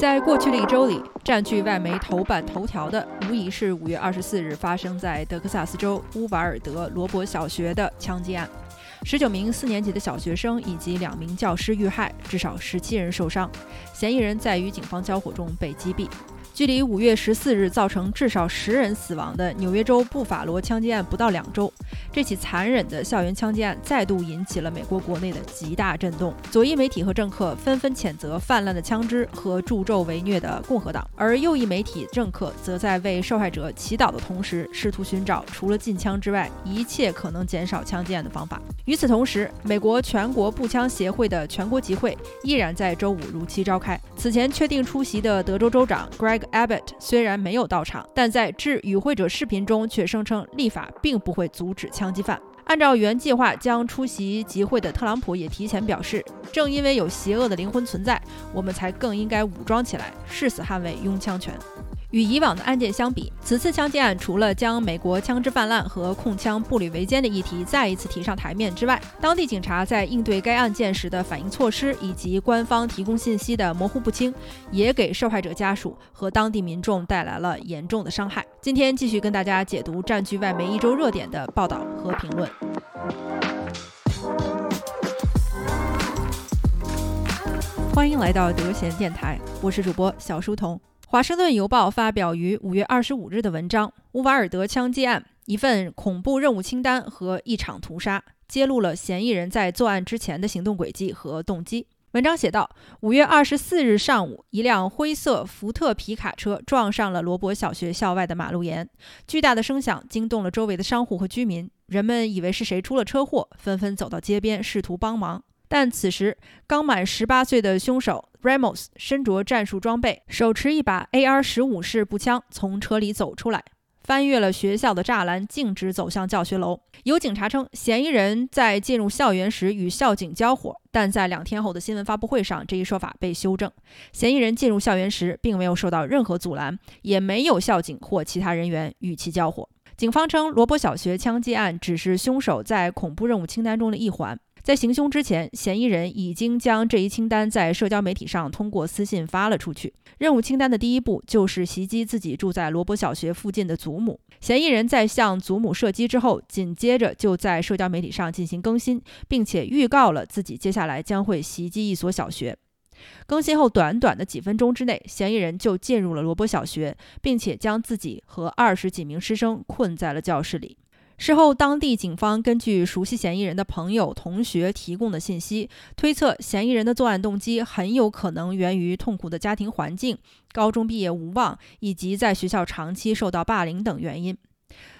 在过去的一周里，占据外媒头版头条的无疑是五月二十四日发生在德克萨斯州乌瓦尔德罗伯小学的枪击案。十九名四年级的小学生以及两名教师遇害，至少十七人受伤。嫌疑人在与警方交火中被击毙。距离五月十四日造成至少十人死亡的纽约州布法罗枪击案不到两周，这起残忍的校园枪击案再度引起了美国国内的极大震动。左翼媒体和政客纷纷谴责泛滥的枪支和助纣为虐的共和党，而右翼媒体政客则在为受害者祈祷的同时，试图寻找除了禁枪之外一切可能减少枪击案的方法。与此同时，美国全国步枪协会的全国集会依然在周五如期召开。此前确定出席的德州州长 Greg。Abbott 虽然没有到场，但在致与会者视频中却声称立法并不会阻止枪击犯。按照原计划将出席集会的特朗普也提前表示，正因为有邪恶的灵魂存在，我们才更应该武装起来，誓死捍卫拥枪权。与以往的案件相比，此次枪击案除了将美国枪支泛滥和控枪步履维艰的议题再一次提上台面之外，当地警察在应对该案件时的反应措施以及官方提供信息的模糊不清，也给受害者家属和当地民众带来了严重的伤害。今天继续跟大家解读占据外媒一周热点的报道和评论。欢迎来到德贤电台，我是主播小书童。华盛顿邮报发表于五月二十五日的文章《乌瓦尔德枪击案：一份恐怖任务清单和一场屠杀》，揭露了嫌疑人在作案之前的行动轨迹和动机。文章写道：五月二十四日上午，一辆灰色福特皮卡车撞上了罗伯小学校外的马路沿，巨大的声响惊动了周围的商户和居民，人们以为是谁出了车祸，纷纷走到街边试图帮忙。但此时，刚满十八岁的凶手 Ramos 身着战术装备，手持一把 AR 十五式步枪，从车里走出来，翻越了学校的栅栏，径直走向教学楼。有警察称，嫌疑人在进入校园时与校警交火，但在两天后的新闻发布会上，这一说法被修正。嫌疑人进入校园时，并没有受到任何阻拦，也没有校警或其他人员与其交火。警方称，罗伯小学枪击案只是凶手在恐怖任务清单中的一环。在行凶之前，嫌疑人已经将这一清单在社交媒体上通过私信发了出去。任务清单的第一步就是袭击自己住在罗伯小学附近的祖母。嫌疑人在向祖母射击之后，紧接着就在社交媒体上进行更新，并且预告了自己接下来将会袭击一所小学。更新后短短的几分钟之内，嫌疑人就进入了罗伯小学，并且将自己和二十几名师生困在了教室里。事后，当地警方根据熟悉嫌疑人的朋友、同学提供的信息，推测嫌疑人的作案动机很有可能源于痛苦的家庭环境、高中毕业无望以及在学校长期受到霸凌等原因。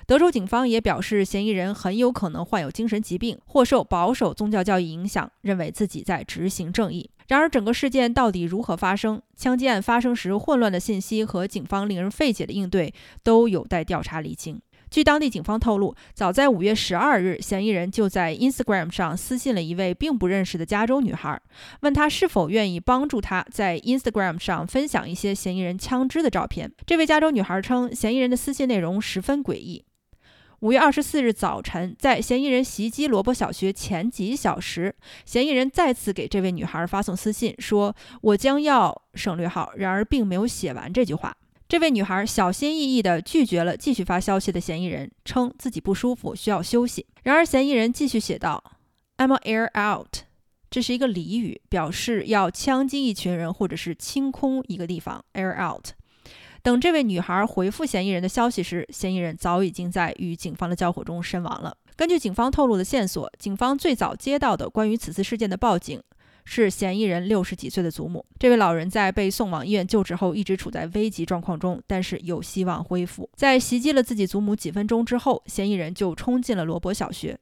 德州警方也表示，嫌疑人很有可能患有精神疾病或受保守宗教教育影响，认为自己在执行正义。然而，整个事件到底如何发生？枪击案发生时混乱的信息和警方令人费解的应对，都有待调查厘清。据当地警方透露，早在五月十二日，嫌疑人就在 Instagram 上私信了一位并不认识的加州女孩，问她是否愿意帮助她在 Instagram 上分享一些嫌疑人枪支的照片。这位加州女孩称，嫌疑人的私信内容十分诡异。五月二十四日早晨，在嫌疑人袭击罗伯小学前几小时，嫌疑人再次给这位女孩发送私信，说：“我将要省略号。”然而，并没有写完这句话。这位女孩小心翼翼地拒绝了继续发消息的嫌疑人，称自己不舒服，需要休息。然而，嫌疑人继续写道：“I'm air out。”这是一个俚语，表示要枪击一群人或者是清空一个地方。air out。等这位女孩回复嫌疑人的消息时，嫌疑人早已经在与警方的交火中身亡了。根据警方透露的线索，警方最早接到的关于此次事件的报警。是嫌疑人六十几岁的祖母。这位老人在被送往医院救治后，一直处在危急状况中，但是有希望恢复。在袭击了自己祖母几分钟之后，嫌疑人就冲进了罗伯小学。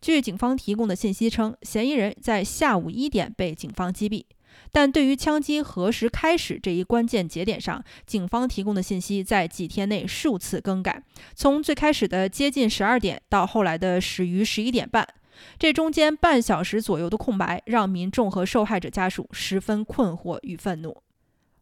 据警方提供的信息称，嫌疑人在下午一点被警方击毙。但对于枪击何时开始这一关键节点上，警方提供的信息在几天内数次更改，从最开始的接近十二点到后来的始于十一点半。这中间半小时左右的空白，让民众和受害者家属十分困惑与愤怒。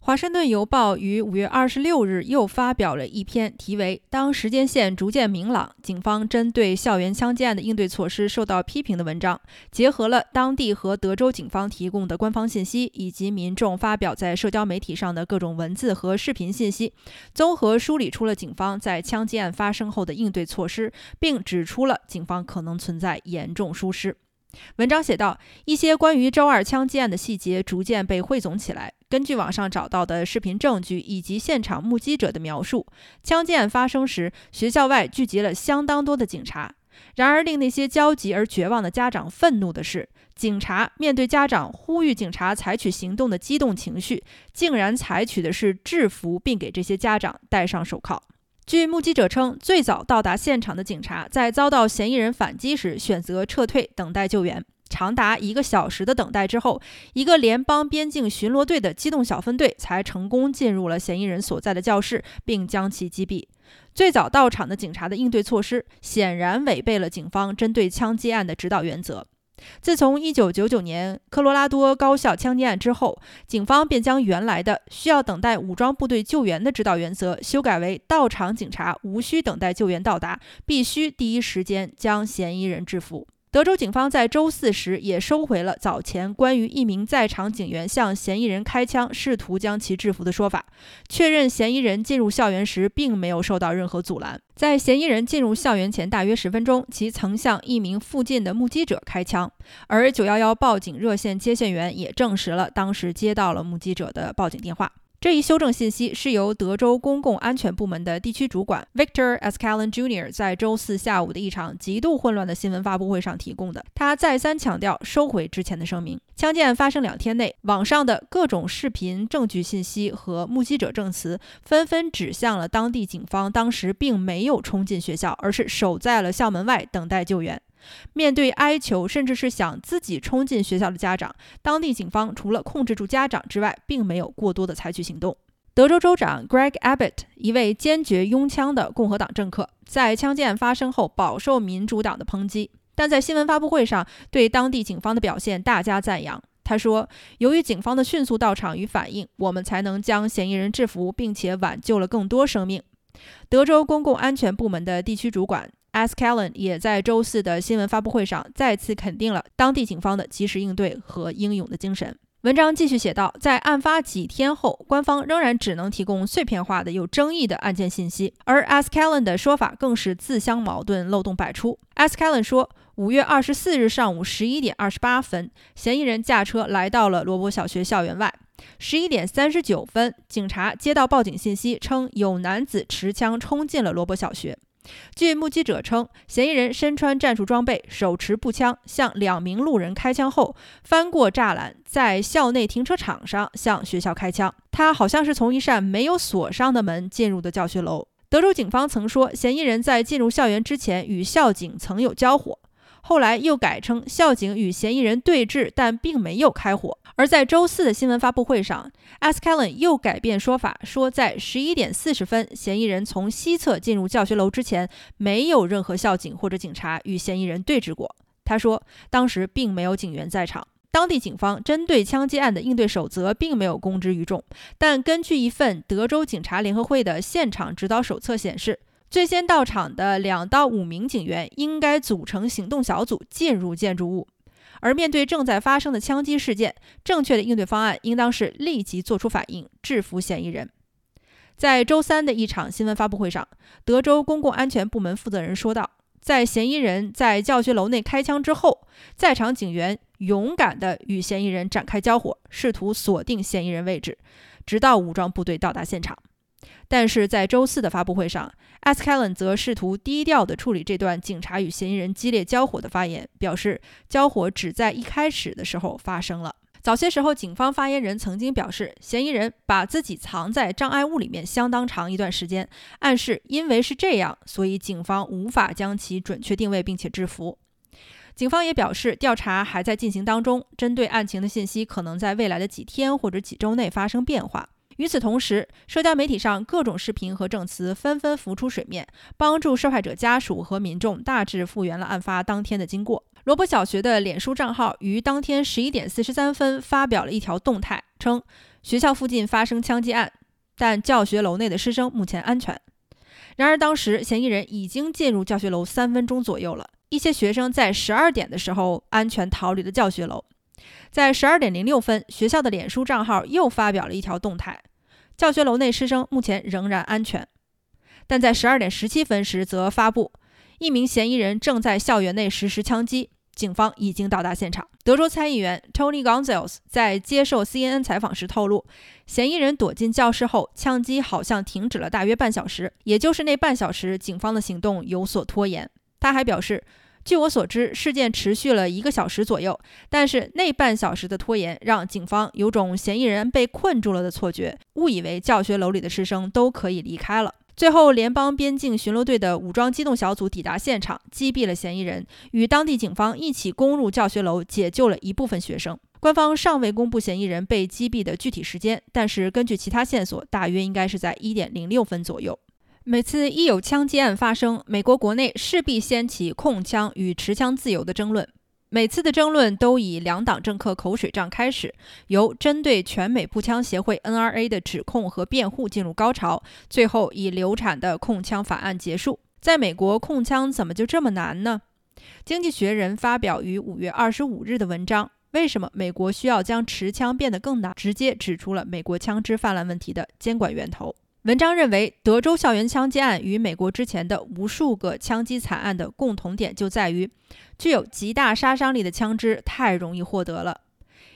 华盛顿邮报于五月二十六日又发表了一篇题为《当时间线逐渐明朗，警方针对校园枪击案的应对措施受到批评》的文章，结合了当地和德州警方提供的官方信息，以及民众发表在社交媒体上的各种文字和视频信息，综合梳理出了警方在枪击案发生后的应对措施，并指出了警方可能存在严重疏失。文章写道：“一些关于周二枪击案的细节逐渐被汇总起来。根据网上找到的视频证据以及现场目击者的描述，枪击案发生时，学校外聚集了相当多的警察。然而，令那些焦急而绝望的家长愤怒的是，警察面对家长呼吁警察采取行动的激动情绪，竟然采取的是制服并给这些家长戴上手铐。”据目击者称，最早到达现场的警察在遭到嫌疑人反击时选择撤退，等待救援。长达一个小时的等待之后，一个联邦边境巡逻队的机动小分队才成功进入了嫌疑人所在的教室，并将其击毙。最早到场的警察的应对措施显然违背了警方针对枪击案的指导原则。自从1999年科罗拉多高校枪击案之后，警方便将原来的需要等待武装部队救援的指导原则修改为到场警察无需等待救援到达，必须第一时间将嫌疑人制服。德州警方在周四时也收回了早前关于一名在场警员向嫌疑人开枪，试图将其制服的说法，确认嫌疑人进入校园时并没有受到任何阻拦。在嫌疑人进入校园前大约十分钟，其曾向一名附近的目击者开枪，而911报警热线接线员也证实了当时接到了目击者的报警电话。这一修正信息是由德州公共安全部门的地区主管 Victor Escalon Jr. 在周四下午的一场极度混乱的新闻发布会上提供的。他再三强调收回之前的声明。枪击案发生两天内，网上的各种视频证据信息和目击者证词纷纷指向了当地警方当时并没有冲进学校，而是守在了校门外等待救援。面对哀求，甚至是想自己冲进学校的家长，当地警方除了控制住家长之外，并没有过多的采取行动。德州州长 Greg Abbott，一位坚决拥枪的共和党政客，在枪击案发生后饱受民主党的抨击，但在新闻发布会上对当地警方的表现大加赞扬。他说：“由于警方的迅速到场与反应，我们才能将嫌疑人制服，并且挽救了更多生命。”德州公共安全部门的地区主管。A s c a l l e n 也在周四的新闻发布会上再次肯定了当地警方的及时应对和英勇的精神。文章继续写道，在案发几天后，官方仍然只能提供碎片化的、有争议的案件信息，而 a s c a l l e n 的说法更是自相矛盾、漏洞百出。a s c a l l e n 说，五月二十四日上午十一点二十八分，嫌疑人驾车来到了罗伯小学校园外。十一点三十九分，警察接到报警信息，称有男子持枪冲进了罗伯小学。据目击者称，嫌疑人身穿战术装备，手持步枪，向两名路人开枪后，翻过栅栏，在校内停车场上向学校开枪。他好像是从一扇没有锁上的门进入的教学楼。德州警方曾说，嫌疑人在进入校园之前与校警曾有交火。后来又改称校警与嫌疑人对峙，但并没有开火。而在周四的新闻发布会上 a s c a l l e n 又改变说法，说在十一点四十分，嫌疑人从西侧进入教学楼之前，没有任何校警或者警察与嫌疑人对峙过。他说，当时并没有警员在场。当地警方针对枪击案的应对守则并没有公之于众，但根据一份德州警察联合会的现场指导手册显示。最先到场的两到五名警员应该组成行动小组进入建筑物，而面对正在发生的枪击事件，正确的应对方案应当是立即做出反应，制服嫌疑人。在周三的一场新闻发布会上，德州公共安全部门负责人说道：“在嫌疑人在教学楼内开枪之后，在场警员勇敢地与嫌疑人展开交火，试图锁定嫌疑人位置，直到武装部队到达现场。”但是在周四的发布会上 a s c a l l e n 则试图低调地处理这段警察与嫌疑人激烈交火的发言，表示交火只在一开始的时候发生了。早些时候，警方发言人曾经表示，嫌疑人把自己藏在障碍物里面相当长一段时间，暗示因为是这样，所以警方无法将其准确定位并且制服。警方也表示，调查还在进行当中，针对案情的信息可能在未来的几天或者几周内发生变化。与此同时，社交媒体上各种视频和证词纷纷浮出水面，帮助受害者家属和民众大致复原了案发当天的经过。罗伯小学的脸书账号于当天十一点四十三分发表了一条动态。称学校附近发生枪击案，但教学楼内的师生目前安全。然而，当时嫌疑人已经进入教学楼三分钟左右了，一些学生在十二点的时候安全逃离了教学楼。在十二点零六分，学校的脸书账号又发表了一条动态：教学楼内师生目前仍然安全。但在十二点十七分时，则发布一名嫌疑人正在校园内实施枪击，警方已经到达现场。德州参议员 Tony Gonzalez 在接受 CNN 采访时透露，嫌疑人躲进教室后，枪击好像停止了大约半小时，也就是那半小时，警方的行动有所拖延。他还表示。据我所知，事件持续了一个小时左右，但是那半小时的拖延让警方有种嫌疑人被困住了的错觉，误以为教学楼里的师生都可以离开了。最后，联邦边境巡逻队的武装机动小组抵达现场，击毙了嫌疑人，与当地警方一起攻入教学楼，解救了一部分学生。官方尚未公布嫌疑人被击毙的具体时间，但是根据其他线索，大约应该是在一点零六分左右。每次一有枪击案发生，美国国内势必掀起控枪与持枪自由的争论。每次的争论都以两党政客口水仗开始，由针对全美步枪协会 （NRA） 的指控和辩护进入高潮，最后以流产的控枪法案结束。在美国，控枪怎么就这么难呢？经济学人发表于五月二十五日的文章《为什么美国需要将持枪变得更难》，直接指出了美国枪支泛滥问题的监管源头。文章认为，德州校园枪击案与美国之前的无数个枪击惨案的共同点就在于，具有极大杀伤力的枪支太容易获得了。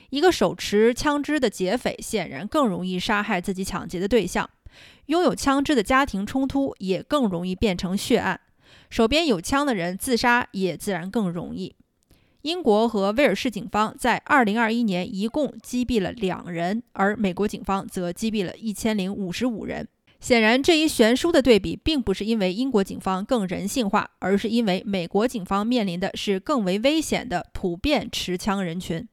一个手持枪支的劫匪显然更容易杀害自己抢劫的对象，拥有枪支的家庭冲突也更容易变成血案，手边有枪的人自杀也自然更容易。英国和威尔士警方在2021年一共击毙了两人，而美国警方则击毙了一千零五十五人。显然，这一悬殊的对比并不是因为英国警方更人性化，而是因为美国警方面临的是更为危险的普遍持枪人群。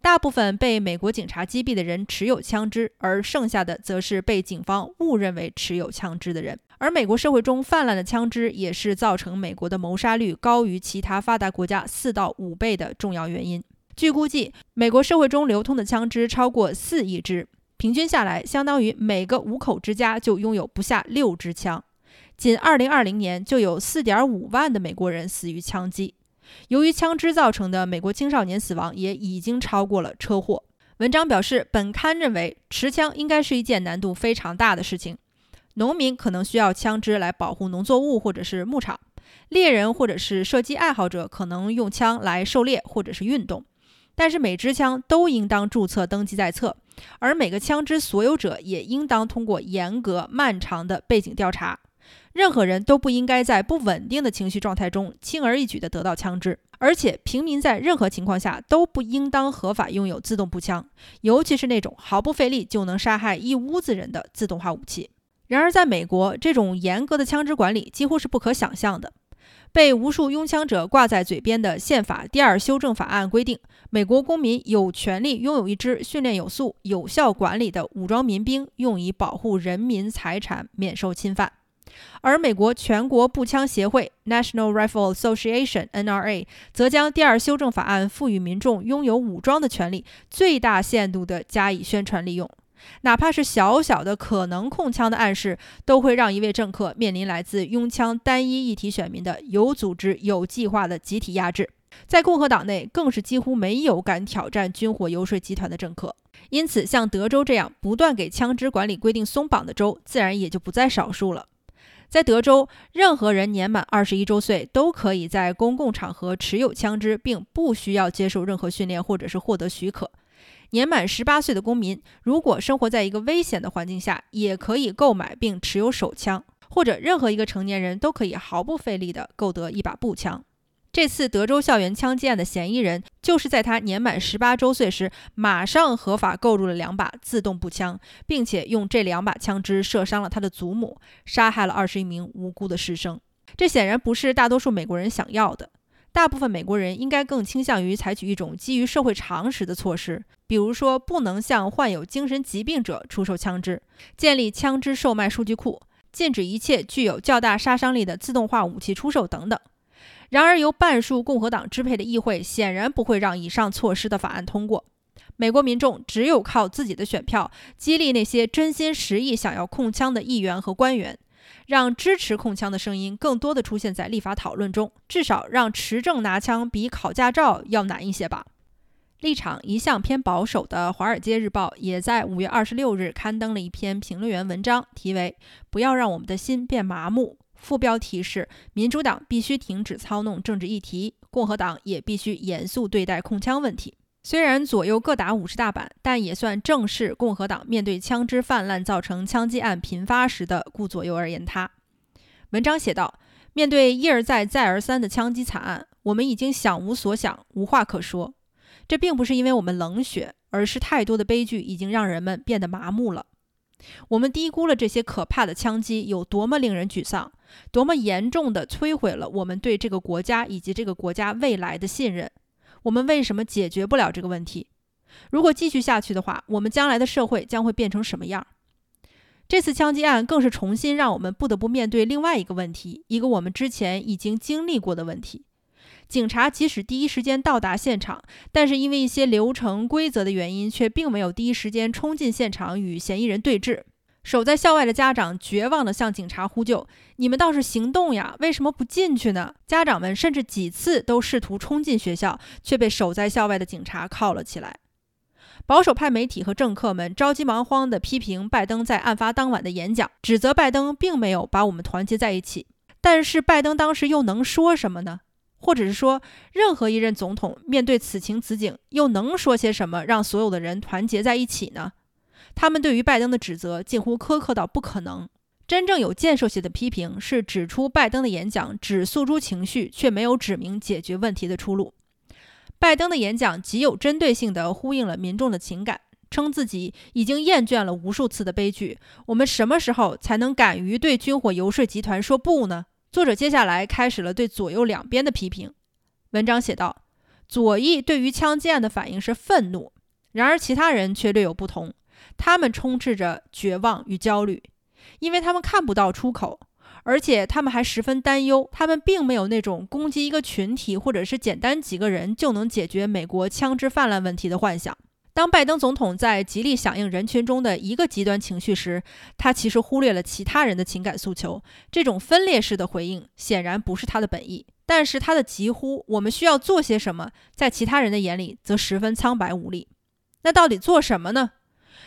大部分被美国警察击毙的人持有枪支，而剩下的则是被警方误认为持有枪支的人。而美国社会中泛滥的枪支，也是造成美国的谋杀率高于其他发达国家四到五倍的重要原因。据估计，美国社会中流通的枪支超过四亿支。平均下来，相当于每个五口之家就拥有不下六支枪。仅2020年就有4.5万的美国人死于枪击。由于枪支造成的美国青少年死亡也已经超过了车祸。文章表示，本刊认为持枪应该是一件难度非常大的事情。农民可能需要枪支来保护农作物或者是牧场，猎人或者是射击爱好者可能用枪来狩猎或者是运动。但是每支枪都应当注册登记在册，而每个枪支所有者也应当通过严格漫长的背景调查。任何人都不应该在不稳定的情绪状态中轻而易举地得到枪支，而且平民在任何情况下都不应当合法拥有自动步枪，尤其是那种毫不费力就能杀害一屋子人的自动化武器。然而，在美国，这种严格的枪支管理几乎是不可想象的。被无数拥枪者挂在嘴边的宪法第二修正法案规定，美国公民有权利拥有一支训练有素、有效管理的武装民兵，用以保护人民财产免受侵犯。而美国全国步枪协会 （National Rifle Association，NRA） 则将第二修正法案赋予民众拥有武装的权利最大限度地加以宣传利用。哪怕是小小的可能控枪的暗示，都会让一位政客面临来自拥枪单一议题选民的有组织、有计划的集体压制。在共和党内，更是几乎没有敢挑战军火游说集团的政客。因此，像德州这样不断给枪支管理规定松绑的州，自然也就不在少数了。在德州，任何人年满二十一周岁都可以在公共场合持有枪支，并不需要接受任何训练或者是获得许可。年满十八岁的公民，如果生活在一个危险的环境下，也可以购买并持有手枪，或者任何一个成年人都可以毫不费力地购得一把步枪。这次德州校园枪击案的嫌疑人，就是在他年满十八周岁时，马上合法购入了两把自动步枪，并且用这两把枪支射伤了他的祖母，杀害了二十一名无辜的师生。这显然不是大多数美国人想要的。大部分美国人应该更倾向于采取一种基于社会常识的措施，比如说不能向患有精神疾病者出售枪支，建立枪支售卖数据库，禁止一切具有较大杀伤力的自动化武器出售等等。然而，由半数共和党支配的议会显然不会让以上措施的法案通过。美国民众只有靠自己的选票，激励那些真心实意想要控枪的议员和官员，让支持控枪的声音更多的出现在立法讨论中，至少让持证拿枪比考驾照要难一些吧。立场一向偏保守的《华尔街日报》也在五月二十六日刊登了一篇评论员文章，题为“不要让我们的心变麻木”。副标题是“民主党必须停止操弄政治议题，共和党也必须严肃对待控枪问题”。虽然左右各打五十大板，但也算正是共和党面对枪支泛滥造成枪击案频发时的顾左右而言他。文章写道：“面对一而再、再而三的枪击惨案，我们已经想无所想，无话可说。”这并不是因为我们冷血，而是太多的悲剧已经让人们变得麻木了。我们低估了这些可怕的枪击有多么令人沮丧，多么严重地摧毁了我们对这个国家以及这个国家未来的信任。我们为什么解决不了这个问题？如果继续下去的话，我们将来的社会将会变成什么样？这次枪击案更是重新让我们不得不面对另外一个问题，一个我们之前已经经历过的问题。警察即使第一时间到达现场，但是因为一些流程规则的原因，却并没有第一时间冲进现场与嫌疑人对峙。守在校外的家长绝望地向警察呼救：“你们倒是行动呀，为什么不进去呢？”家长们甚至几次都试图冲进学校，却被守在校外的警察铐了起来。保守派媒体和政客们着急忙慌地批评拜登在案发当晚的演讲，指责拜登并没有把我们团结在一起。但是拜登当时又能说什么呢？或者是说，任何一任总统面对此情此景，又能说些什么让所有的人团结在一起呢？他们对于拜登的指责近乎苛刻到不可能。真正有建设性的批评是指出拜登的演讲只诉诸情绪，却没有指明解决问题的出路。拜登的演讲极有针对性地呼应了民众的情感，称自己已经厌倦了无数次的悲剧。我们什么时候才能敢于对军火游说集团说不呢？作者接下来开始了对左右两边的批评。文章写道：“左翼对于枪击案的反应是愤怒，然而其他人却略有不同。他们充斥着绝望与焦虑，因为他们看不到出口，而且他们还十分担忧。他们并没有那种攻击一个群体或者是简单几个人就能解决美国枪支泛滥问题的幻想。”当拜登总统在极力响应人群中的一个极端情绪时，他其实忽略了其他人的情感诉求。这种分裂式的回应显然不是他的本意。但是他的疾呼“我们需要做些什么”在其他人的眼里则十分苍白无力。那到底做什么呢？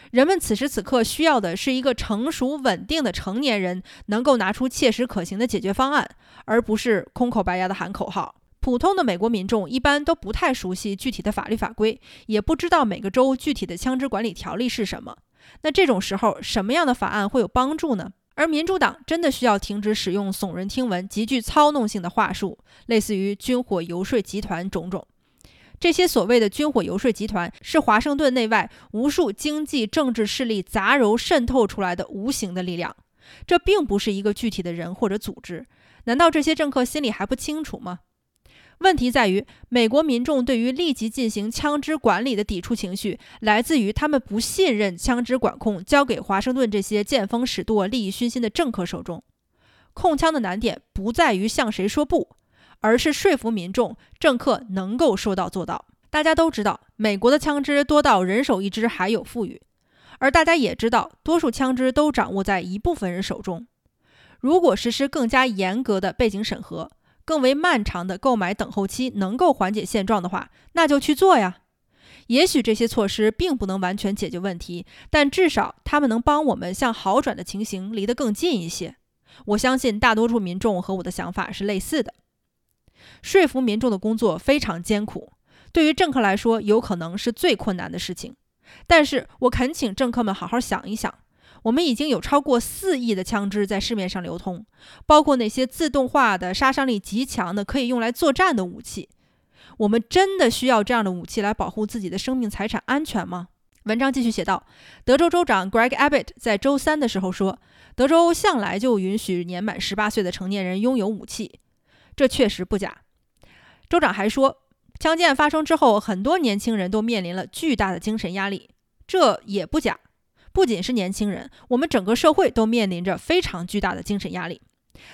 人们此时此刻需要的是一个成熟稳定的成年人，能够拿出切实可行的解决方案，而不是空口白牙的喊口号。普通的美国民众一般都不太熟悉具体的法律法规，也不知道每个州具体的枪支管理条例是什么。那这种时候，什么样的法案会有帮助呢？而民主党真的需要停止使用耸人听闻、极具操弄性的话术，类似于军火游说集团种种。这些所谓的军火游说集团，是华盛顿内外无数经济政治势力杂糅渗透出来的无形的力量。这并不是一个具体的人或者组织。难道这些政客心里还不清楚吗？问题在于，美国民众对于立即进行枪支管理的抵触情绪，来自于他们不信任枪支管控交给华盛顿这些见风使舵、利益熏心的政客手中。控枪的难点不在于向谁说不，而是说服民众，政客能够说到做到。大家都知道，美国的枪支多到人手一支还有富裕，而大家也知道，多数枪支都掌握在一部分人手中。如果实施更加严格的背景审核，更为漫长的购买等候期能够缓解现状的话，那就去做呀。也许这些措施并不能完全解决问题，但至少他们能帮我们向好转的情形离得更近一些。我相信大多数民众和我的想法是类似的。说服民众的工作非常艰苦，对于政客来说，有可能是最困难的事情。但是我恳请政客们好好想一想。我们已经有超过四亿的枪支在市面上流通，包括那些自动化的、杀伤力极强的、可以用来作战的武器。我们真的需要这样的武器来保护自己的生命财产安全吗？文章继续写道：德州州长 Greg Abbott 在周三的时候说，德州向来就允许年满十八岁的成年人拥有武器，这确实不假。州长还说，枪击案发生之后，很多年轻人都面临了巨大的精神压力，这也不假。不仅是年轻人，我们整个社会都面临着非常巨大的精神压力。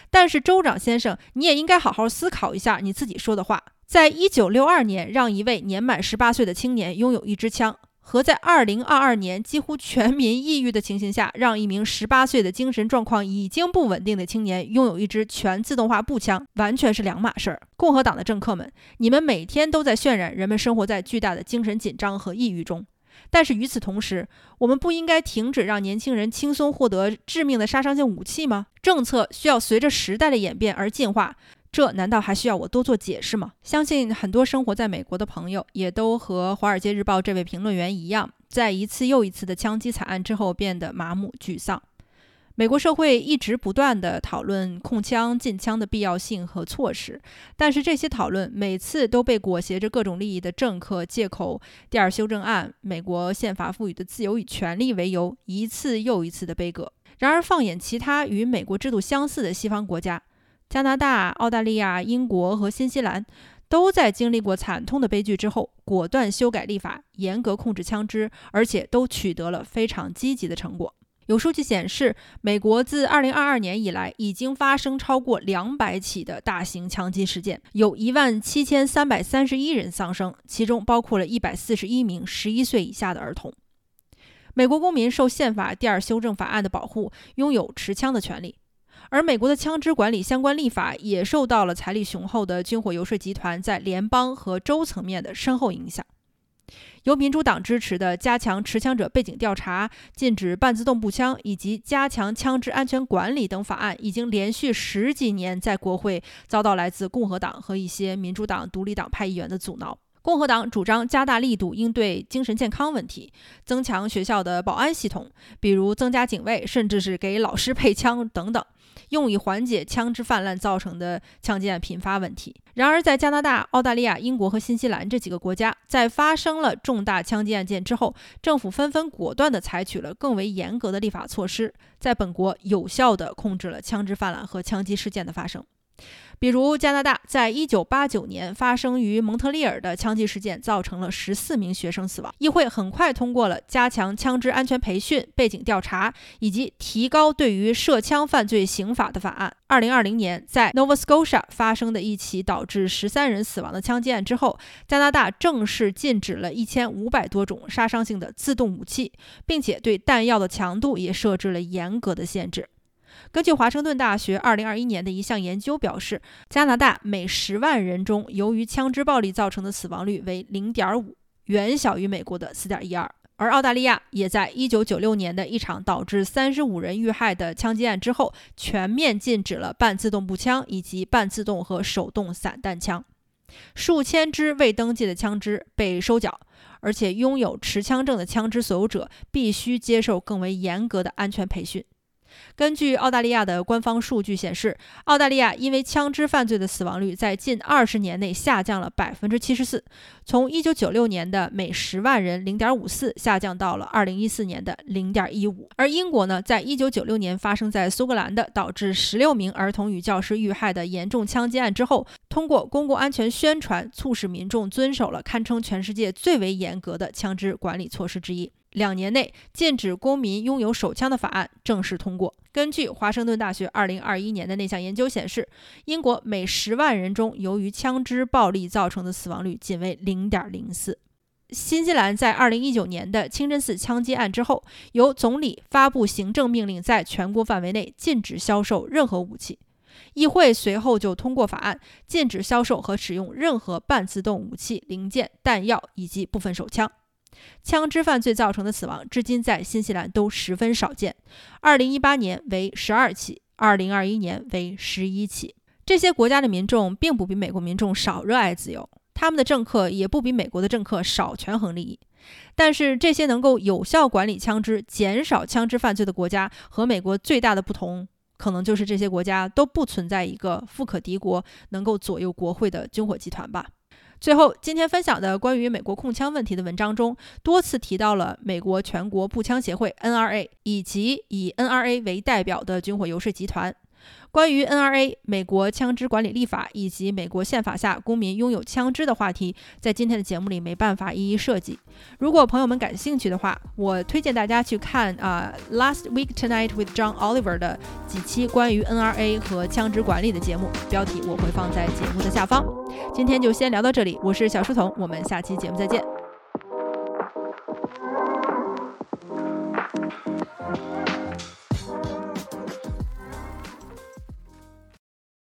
但是，州长先生，你也应该好好思考一下你自己说的话。在一九六二年，让一位年满十八岁的青年拥有一支枪，和在二零二二年几乎全民抑郁的情形下，让一名十八岁的精神状况已经不稳定的青年拥有一支全自动化步枪，完全是两码事儿。共和党的政客们，你们每天都在渲染人们生活在巨大的精神紧张和抑郁中，但是与此同时，我们不应该停止让年轻人轻松获得致命的杀伤性武器吗？政策需要随着时代的演变而进化。这难道还需要我多做解释吗？相信很多生活在美国的朋友也都和《华尔街日报》这位评论员一样，在一次又一次的枪击惨案之后变得麻木沮丧。美国社会一直不断地讨论控枪、禁枪的必要性和措施，但是这些讨论每次都被裹挟着各种利益的政客借口第二修正案、美国宪法赋予的自由与权利为由，一次又一次的悲歌。然而，放眼其他与美国制度相似的西方国家，加拿大、澳大利亚、英国和新西兰都在经历过惨痛的悲剧之后，果断修改立法，严格控制枪支，而且都取得了非常积极的成果。有数据显示，美国自2022年以来已经发生超过200起的大型枪击事件，有一万七千三百三十一人丧生，其中包括了一百四十一名11岁以下的儿童。美国公民受宪法第二修正法案的保护，拥有持枪的权利。而美国的枪支管理相关立法也受到了财力雄厚的军火游说集团在联邦和州层面的深厚影响。由民主党支持的加强持枪者背景调查、禁止半自动步枪以及加强枪支安全管理等法案，已经连续十几年在国会遭到来自共和党和一些民主党独立党派议员的阻挠。共和党主张加大力度应对精神健康问题，增强学校的保安系统，比如增加警卫，甚至是给老师配枪等等。用以缓解枪支泛滥造成的枪击案频发问题。然而，在加拿大、澳大利亚、英国和新西兰这几个国家，在发生了重大枪击案件之后，政府纷纷果断地采取了更为严格的立法措施，在本国有效地控制了枪支泛滥和枪击事件的发生。比如，加拿大在一九八九年发生于蒙特利尔的枪击事件，造成了十四名学生死亡。议会很快通过了加强枪支安全培训、背景调查以及提高对于涉枪犯罪刑法的法案。二零二零年，在 Nova Scotia 发生的一起导致十三人死亡的枪击案之后，加拿大正式禁止了一千五百多种杀伤性的自动武器，并且对弹药的强度也设置了严格的限制。根据华盛顿大学2021年的一项研究表示，加拿大每10万人中，由于枪支暴力造成的死亡率为0.5，远小于美国的4.12。而澳大利亚也在1996年的一场导致35人遇害的枪击案之后，全面禁止了半自动步枪以及半自动和手动散弹枪，数千支未登记的枪支被收缴，而且拥有持枪证的枪支所有者必须接受更为严格的安全培训。根据澳大利亚的官方数据显示，澳大利亚因为枪支犯罪的死亡率在近二十年内下降了百分之七十四，从一九九六年的每十万人零点五四下降到了二零一四年的零点一五。而英国呢，在一九九六年发生在苏格兰的导致十六名儿童与教师遇害的严重枪击案之后，通过公共安全宣传，促使民众遵守了堪称全世界最为严格的枪支管理措施之一。两年内禁止公民拥有手枪的法案正式通过。根据华盛顿大学2021年的那项研究显示，英国每十万人中，由于枪支暴力造成的死亡率仅为0.04。新西兰在2019年的清真寺枪击案之后，由总理发布行政命令，在全国范围内禁止销售任何武器。议会随后就通过法案，禁止销售和使用任何半自动武器零件、弹药以及部分手枪。枪支犯罪造成的死亡，至今在新西兰都十分少见。二零一八年为十二起，二零二一年为十一起。这些国家的民众并不比美国民众少热爱自由，他们的政客也不比美国的政客少权衡利益。但是，这些能够有效管理枪支、减少枪支犯罪的国家，和美国最大的不同，可能就是这些国家都不存在一个富可敌国、能够左右国会的军火集团吧。最后，今天分享的关于美国控枪问题的文章中，多次提到了美国全国步枪协会 （NRA） 以及以 NRA 为代表的军火游说集团。关于 NRA、美国枪支管理立法以及美国宪法下公民拥有枪支的话题，在今天的节目里没办法一一涉及。如果朋友们感兴趣的话，我推荐大家去看啊《Last Week Tonight with John Oliver》的几期关于 NRA 和枪支管理的节目，标题我会放在节目的下方。今天就先聊到这里，我是小书童，我们下期节目再见。